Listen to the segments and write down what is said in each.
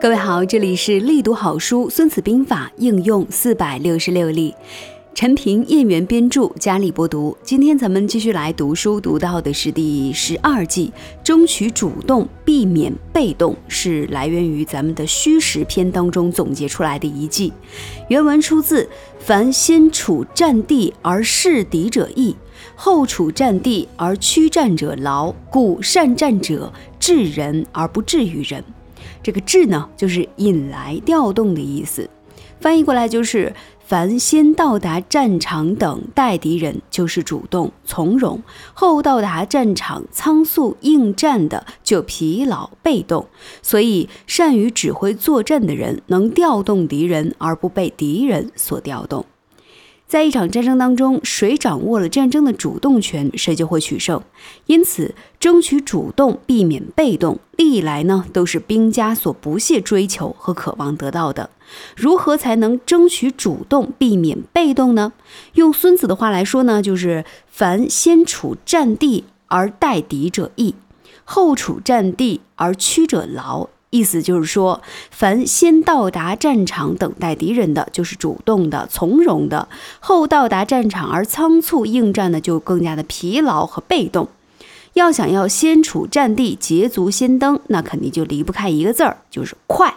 各位好，这里是力读好书《孙子兵法》应用四百六十六例，陈平、燕园编著，加力播读。今天咱们继续来读书，读到的是第十二计，争取主动，避免被动，是来源于咱们的虚实篇当中总结出来的一计。原文出自：凡先处战地而示敌者易，后处战地而驱战者劳，故善战者治人而不治于人。这个“治”呢，就是引来、调动的意思。翻译过来就是：凡先到达战场等待敌人，就是主动从容；后到达战场仓促应战的，就疲劳被动。所以，善于指挥作战的人，能调动敌人，而不被敌人所调动。在一场战争当中，谁掌握了战争的主动权，谁就会取胜。因此，争取主动，避免被动，历来呢都是兵家所不懈追求和渴望得到的。如何才能争取主动，避免被动呢？用孙子的话来说呢，就是“凡先处战地而待敌者易，后处战地而屈者劳”。意思就是说，凡先到达战场等待敌人的，就是主动的、从容的；后到达战场而仓促应战的，就更加的疲劳和被动。要想要先处战地、捷足先登，那肯定就离不开一个字儿，就是快。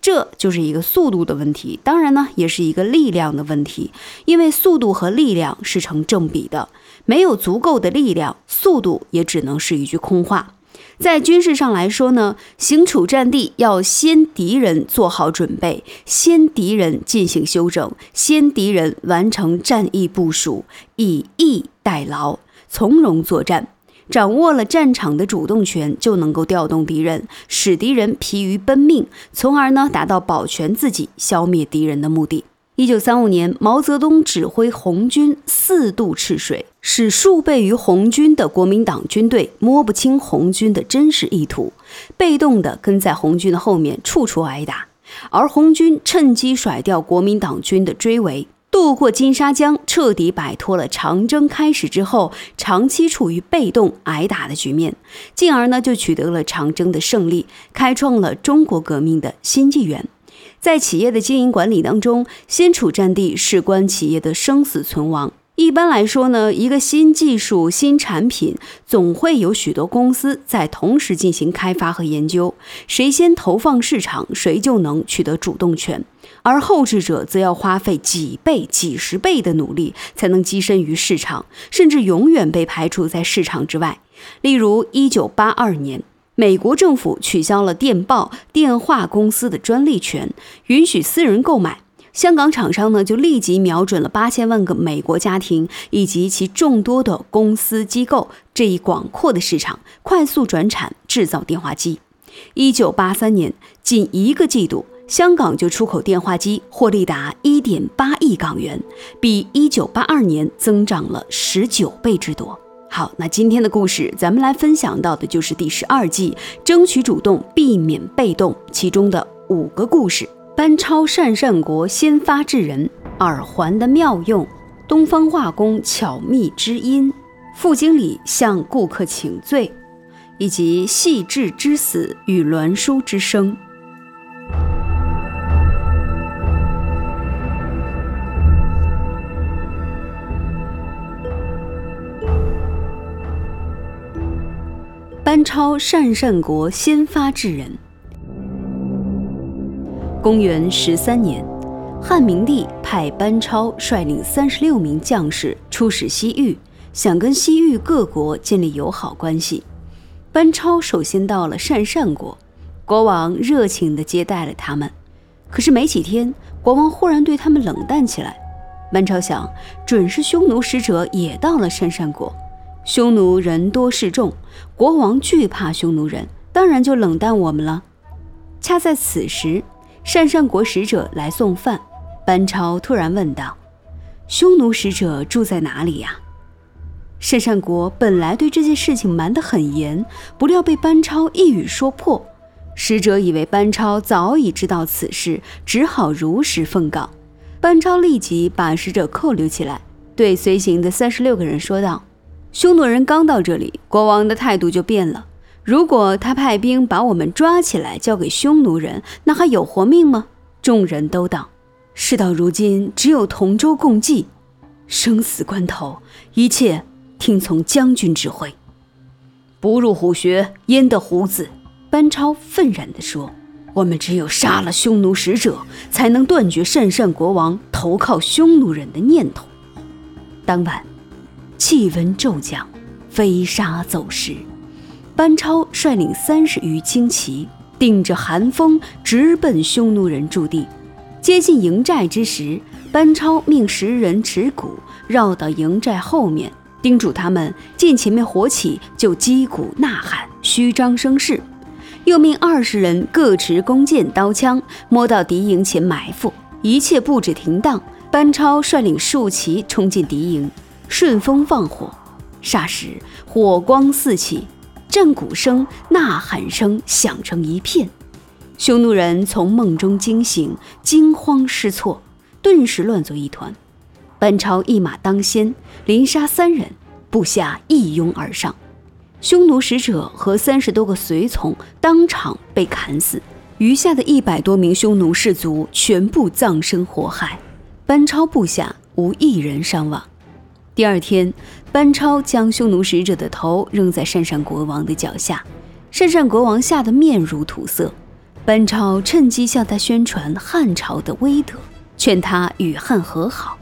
这就是一个速度的问题，当然呢，也是一个力量的问题，因为速度和力量是成正比的。没有足够的力量，速度也只能是一句空话。在军事上来说呢，行处战地要先敌人做好准备，先敌人进行休整，先敌人完成战役部署，以逸待劳，从容作战。掌握了战场的主动权，就能够调动敌人，使敌人疲于奔命，从而呢达到保全自己、消灭敌人的目的。一九三五年，毛泽东指挥红军四渡赤水，使数倍于红军的国民党军队摸不清红军的真实意图，被动地跟在红军的后面，处处挨打。而红军趁机甩掉国民党军的追围，渡过金沙江，彻底摆脱了长征开始之后长期处于被动挨打的局面，进而呢就取得了长征的胜利，开创了中国革命的新纪元。在企业的经营管理当中，先处战地事关企业的生死存亡。一般来说呢，一个新技术、新产品，总会有许多公司在同时进行开发和研究。谁先投放市场，谁就能取得主动权。而后置者则要花费几倍、几十倍的努力，才能跻身于市场，甚至永远被排除在市场之外。例如，一九八二年。美国政府取消了电报、电话公司的专利权，允许私人购买。香港厂商呢，就立即瞄准了八千万个美国家庭以及其众多的公司机构这一广阔的市场，快速转产制造电话机。一九八三年，仅一个季度，香港就出口电话机获利达一点八亿港元，比一九八二年增长了十九倍之多。好，那今天的故事，咱们来分享到的就是第十二季，争取主动，避免被动，其中的五个故事。班超善善国先发制人，耳环的妙用，东方化工巧秘之音，副经理向顾客请罪，以及细致之死与栾书之声。班超善善国先发制人。公元十三年，汉明帝派班超率领三十六名将士出使西域，想跟西域各国建立友好关系。班超首先到了善善国，国王热情地接待了他们。可是没几天，国王忽然对他们冷淡起来。班超想，准是匈奴使者也到了善善国。匈奴人多势众，国王惧怕匈奴人，当然就冷淡我们了。恰在此时，善善国使者来送饭，班超突然问道：“匈奴使者住在哪里呀？”善善国本来对这件事情瞒得很严，不料被班超一语说破。使者以为班超早已知道此事，只好如实奉告。班超立即把使者扣留起来，对随行的三十六个人说道。匈奴人刚到这里，国王的态度就变了。如果他派兵把我们抓起来交给匈奴人，那还有活命吗？众人都道：“事到如今，只有同舟共济，生死关头，一切听从将军指挥。”不入虎穴，焉得虎子？班超愤然地说：“我们只有杀了匈奴使者，才能断绝鄯善国王投靠匈奴人的念头。”当晚，气温骤降，飞沙走石。班超率领三十余轻骑，顶着寒风直奔匈奴人驻地。接近营寨之时，班超命十人持鼓绕到营寨后面，叮嘱他们见前面火起就击鼓呐喊，虚张声势。又命二十人各持弓箭、刀枪，摸到敌营前埋伏。一切布置停当，班超率领数骑冲进敌营，顺风放火。霎时火光四起。战鼓声、呐喊声响成一片，匈奴人从梦中惊醒，惊慌失措，顿时乱作一团。班超一马当先，连杀三人，部下一拥而上，匈奴使者和三十多个随从当场被砍死，余下的一百多名匈奴士卒全部葬身火海，班超部下无一人伤亡。第二天，班超将匈奴使者的头扔在鄯善国王的脚下，鄯善国王吓得面如土色。班超趁机向他宣传汉朝的威德，劝他与汉和好。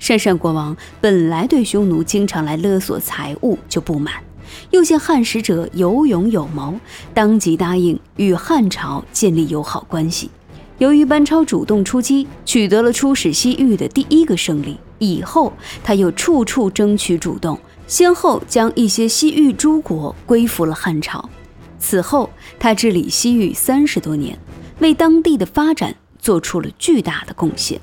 鄯善国王本来对匈奴经常来勒索财物就不满，又见汉使者有勇有谋，当即答应与汉朝建立友好关系。由于班超主动出击，取得了出使西域的第一个胜利。以后，他又处处争取主动，先后将一些西域诸国归附了汉朝。此后，他治理西域三十多年，为当地的发展做出了巨大的贡献。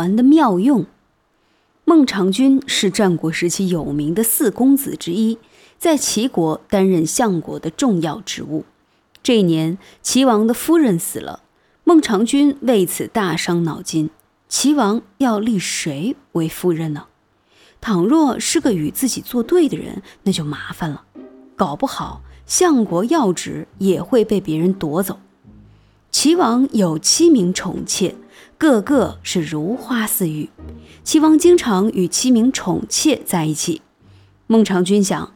环的妙用。孟尝君是战国时期有名的四公子之一，在齐国担任相国的重要职务。这一年，齐王的夫人死了，孟尝君为此大伤脑筋。齐王要立谁为夫人呢？倘若是个与自己作对的人，那就麻烦了，搞不好相国要职也会被别人夺走。齐王有七名宠妾。个个是如花似玉，齐王经常与七名宠妾在一起。孟尝君想，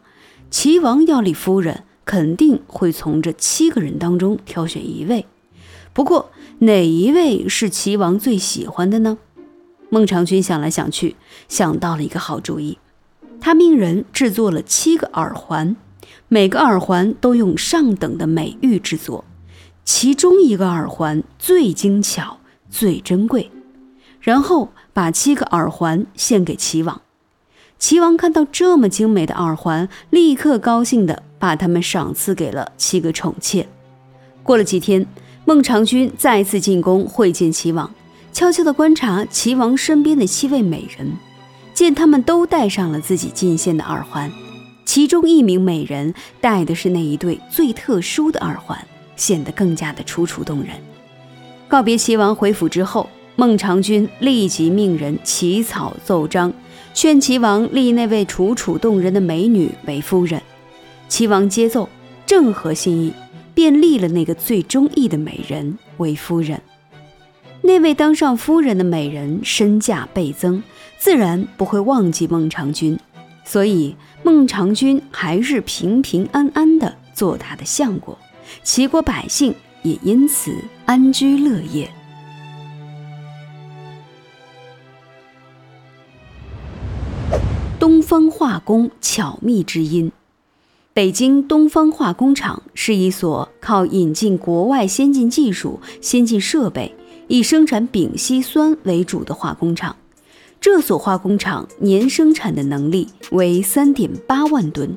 齐王要立夫人，肯定会从这七个人当中挑选一位。不过，哪一位是齐王最喜欢的呢？孟尝君想来想去，想到了一个好主意。他命人制作了七个耳环，每个耳环都用上等的美玉制作，其中一个耳环最精巧。最珍贵，然后把七个耳环献给齐王。齐王看到这么精美的耳环，立刻高兴地把它们赏赐给了七个宠妾。过了几天，孟尝君再次进宫会见齐王，悄悄地观察齐王身边的七位美人，见他们都戴上了自己进献的耳环，其中一名美人戴的是那一对最特殊的耳环，显得更加的楚楚动人。告别齐王回府之后，孟尝君立即命人起草奏章，劝齐王立那位楚楚动人的美女为夫人。齐王接奏，正合心意，便立了那个最中意的美人为夫人。那位当上夫人的美人身价倍增，自然不会忘记孟尝君，所以孟尝君还是平平安安的做他的相国，齐国百姓。也因此安居乐业。东方化工巧秘之音。北京东方化工厂是一所靠引进国外先进技术、先进设备，以生产丙烯酸为主的化工厂。这所化工厂年生产的能力为三点八万吨。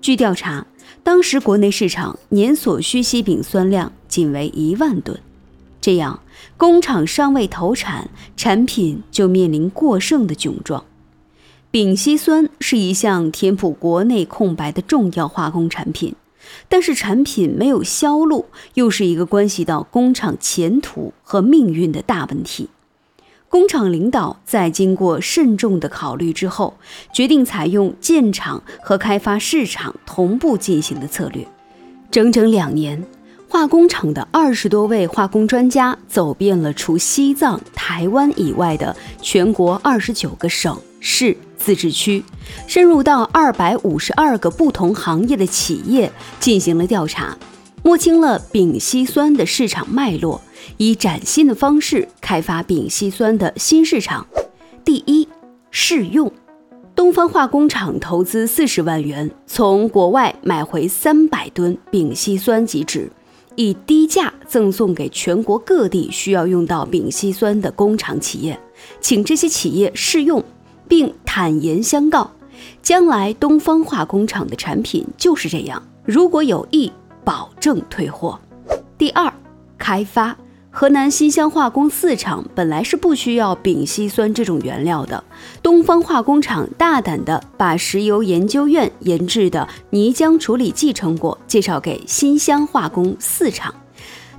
据调查。当时国内市场年所需烯丙酸量仅为一万吨，这样工厂尚未投产，产品就面临过剩的窘状。丙烯酸是一项填补国内空白的重要化工产品，但是产品没有销路，又是一个关系到工厂前途和命运的大问题。工厂领导在经过慎重的考虑之后，决定采用建厂和开发市场同步进行的策略。整整两年，化工厂的二十多位化工专家走遍了除西藏、台湾以外的全国二十九个省市。自治区深入到二百五十二个不同行业的企业进行了调查，摸清了丙烯酸的市场脉络，以崭新的方式开发丙烯酸的新市场。第一，试用，东方化工厂投资四十万元，从国外买回三百吨丙烯酸极酯，以低价赠送给全国各地需要用到丙烯酸的工厂企业，请这些企业试用。并坦言相告，将来东方化工厂的产品就是这样，如果有意，保证退货。第二，开发河南新乡化工四厂本来是不需要丙烯酸这种原料的，东方化工厂大胆地把石油研究院研制的泥浆处理剂成果介绍给新乡化工四厂，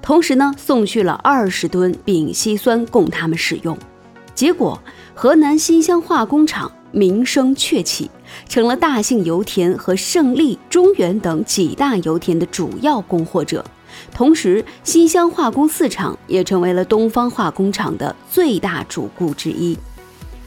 同时呢送去了二十吨丙烯酸供他们使用，结果。河南新乡化工厂名声鹊起，成了大庆油田和胜利、中原等几大油田的主要供货者。同时，新乡化工四厂也成为了东方化工厂的最大主顾之一。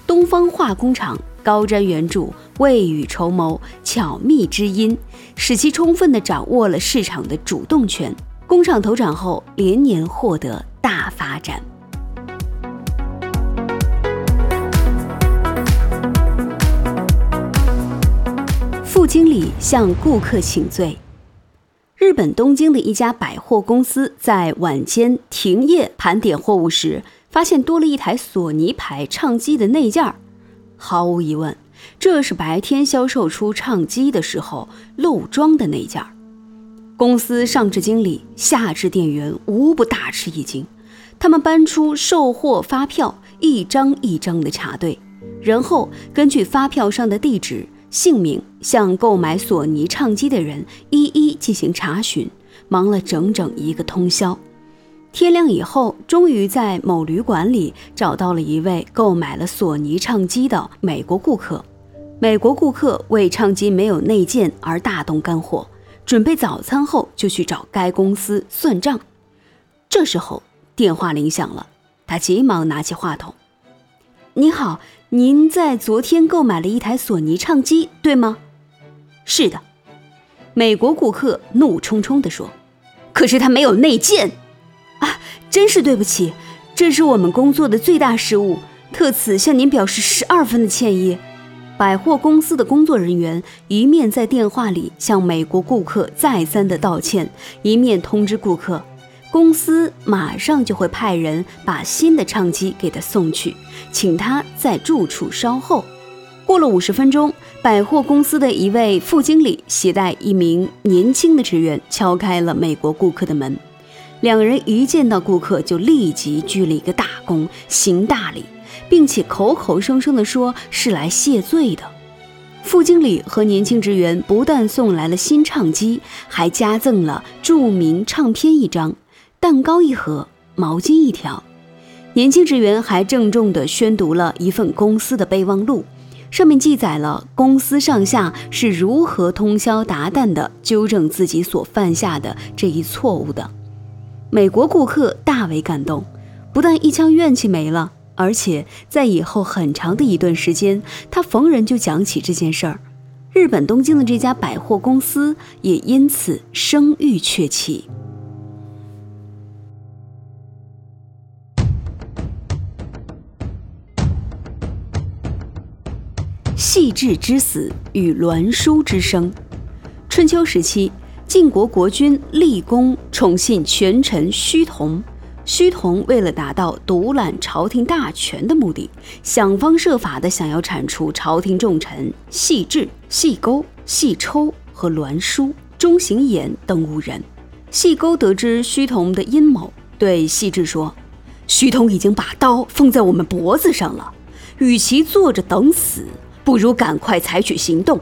东方化工厂高瞻远瞩、未雨绸缪、巧密知音，使其充分地掌握了市场的主动权。工厂投产后，连年获得大发展。经理向顾客请罪。日本东京的一家百货公司在晚间停业盘点货物时，发现多了一台索尼牌唱机的内件儿。毫无疑问，这是白天销售出唱机的时候漏装的内件儿。公司上至经理，下至店员，无不大吃一惊。他们搬出售货发票，一张一张的查对，然后根据发票上的地址。姓名向购买索尼唱机的人一一进行查询，忙了整整一个通宵。天亮以后，终于在某旅馆里找到了一位购买了索尼唱机的美国顾客。美国顾客为唱机没有内件而大动肝火，准备早餐后就去找该公司算账。这时候电话铃响了，他急忙拿起话筒：“你好。”您在昨天购买了一台索尼唱机，对吗？是的，美国顾客怒冲冲地说：“可是它没有内件啊！真是对不起，这是我们工作的最大失误，特此向您表示十二分的歉意。”百货公司的工作人员一面在电话里向美国顾客再三的道歉，一面通知顾客。公司马上就会派人把新的唱机给他送去，请他在住处稍后。过了五十分钟，百货公司的一位副经理携带一名年轻的职员敲开了美国顾客的门。两人一见到顾客就立即鞠了一个大躬，行大礼，并且口口声声地说是来谢罪的。副经理和年轻职员不但送来了新唱机，还加赠了著名唱片一张。蛋糕一盒，毛巾一条。年轻职员还郑重地宣读了一份公司的备忘录，上面记载了公司上下是如何通宵达旦地纠正自己所犯下的这一错误的。美国顾客大为感动，不但一腔怨气没了，而且在以后很长的一段时间，他逢人就讲起这件事儿。日本东京的这家百货公司也因此声誉鹊起。细致之死与栾书之生。春秋时期，晋国国君厉公宠信权臣胥同。胥同为了达到独揽朝廷大权的目的，想方设法的想要铲除朝廷重臣细致、细钩、细抽和栾书、钟行衍等五人。细钩得知胥同的阴谋，对细致说：“胥同已经把刀放在我们脖子上了，与其坐着等死。”不如赶快采取行动。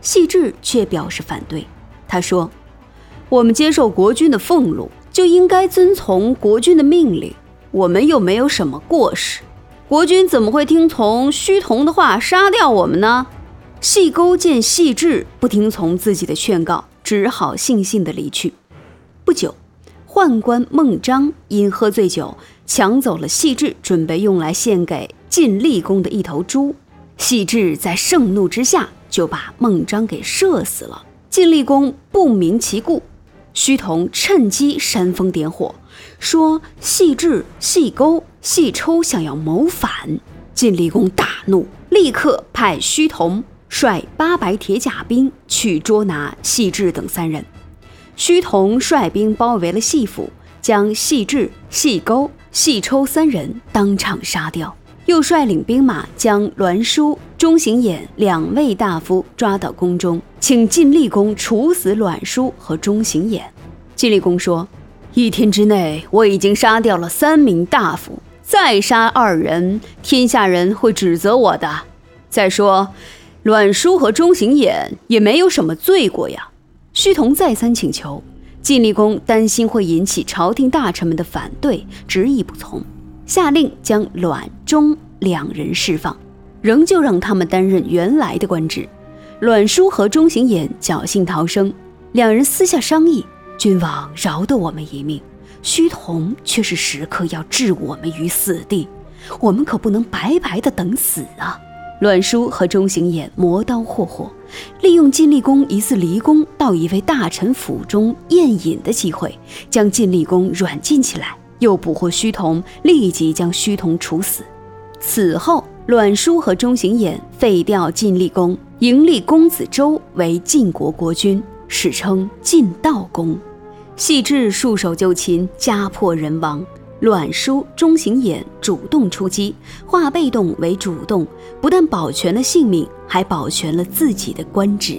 细致却表示反对，他说：“我们接受国君的俸禄，就应该遵从国君的命令。我们又没有什么过失，国君怎么会听从虚同的话杀掉我们呢？”细勾见细致不听从自己的劝告，只好悻悻地离去。不久，宦官孟章因喝醉酒，抢走了细致准备用来献给晋厉公的一头猪。细致在盛怒之下。就把孟章给射死了。晋厉公不明其故，虚同趁机煽风点火，说细致、细钩、细抽想要谋反。晋厉公大怒，立刻派虚同率八百铁甲兵去捉拿细致等三人。虚同率兵包围了细府，将细致、细钩、细抽三人当场杀掉。又率领兵马将栾书、钟行衍两位大夫抓到宫中，请晋厉公处死栾书和钟行衍。晋厉公说：“一天之内，我已经杀掉了三名大夫，再杀二人，天下人会指责我的。再说，栾书和钟行衍也没有什么罪过呀。”虚童再三请求，晋厉公担心会引起朝廷大臣们的反对，执意不从。下令将阮钟两人释放，仍旧让他们担任原来的官职。阮叔和钟行衍侥幸逃生，两人私下商议：君王饶得我们一命，虚同却是时刻要置我们于死地，我们可不能白白的等死啊！阮叔和钟行衍磨刀霍霍，利用晋厉公疑似离宫到一位大臣府中宴饮的机会，将晋厉公软禁起来。又捕获虚同，立即将虚同处死。此后，阮叔和钟行衍废掉晋厉公，迎立公子周为晋国国君，史称晋悼公。细致束手就擒，家破人亡。阮叔、钟行衍主动出击，化被动为主动，不但保全了性命，还保全了自己的官职。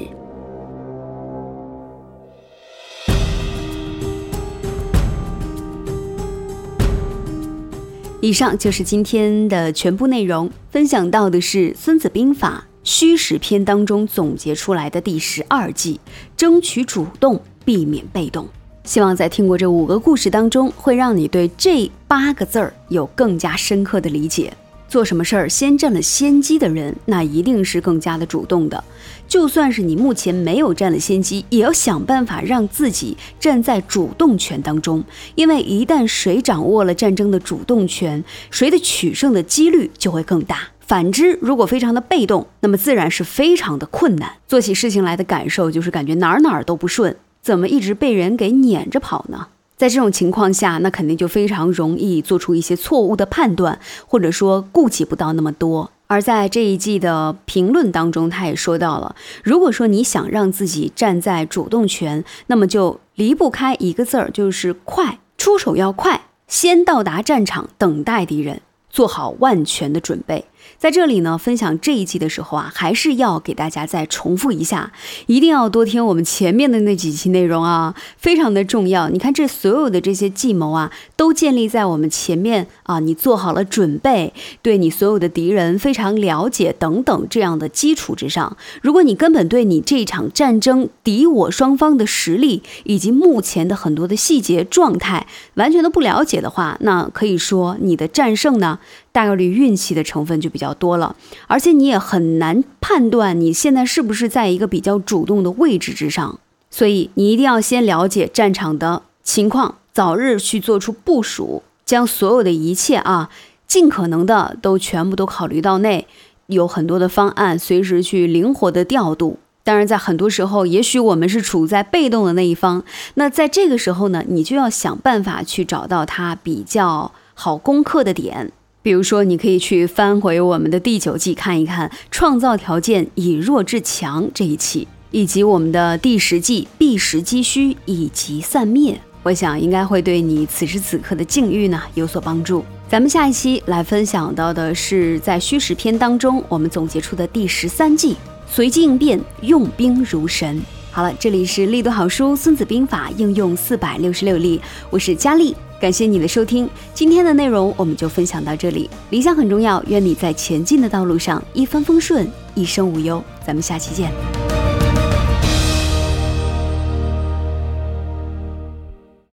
以上就是今天的全部内容，分享到的是《孙子兵法·虚实篇》当中总结出来的第十二计：争取主动，避免被动。希望在听过这五个故事当中，会让你对这八个字儿有更加深刻的理解。做什么事儿先占了先机的人，那一定是更加的主动的。就算是你目前没有占了先机，也要想办法让自己站在主动权当中。因为一旦谁掌握了战争的主动权，谁的取胜的几率就会更大。反之，如果非常的被动，那么自然是非常的困难。做起事情来的感受就是感觉哪儿哪儿都不顺，怎么一直被人给撵着跑呢？在这种情况下，那肯定就非常容易做出一些错误的判断，或者说顾及不到那么多。而在这一季的评论当中，他也说到了，如果说你想让自己站在主动权，那么就离不开一个字儿，就是快，出手要快，先到达战场，等待敌人，做好万全的准备。在这里呢，分享这一期的时候啊，还是要给大家再重复一下，一定要多听我们前面的那几期内容啊，非常的重要。你看，这所有的这些计谋啊，都建立在我们前面啊，你做好了准备，对你所有的敌人非常了解等等这样的基础之上。如果你根本对你这场战争敌我双方的实力以及目前的很多的细节状态完全都不了解的话，那可以说你的战胜呢？大概率运气的成分就比较多了，而且你也很难判断你现在是不是在一个比较主动的位置之上，所以你一定要先了解战场的情况，早日去做出部署，将所有的一切啊，尽可能的都全部都考虑到内，有很多的方案随时去灵活的调度。当然，在很多时候，也许我们是处在被动的那一方，那在这个时候呢，你就要想办法去找到它比较好攻克的点。比如说，你可以去翻回我们的第九季看一看“创造条件以弱制强”这一期，以及我们的第十季“避实击虚以及散灭”，我想应该会对你此时此刻的境遇呢有所帮助。咱们下一期来分享到的是在虚实篇当中我们总结出的第十三计：随机应变，用兵如神。好了，这里是力读好书《孙子兵法》应用四百六十六例，我是佳丽，感谢你的收听。今天的内容我们就分享到这里。理想很重要，愿你在前进的道路上一帆风顺，一生无忧。咱们下期见。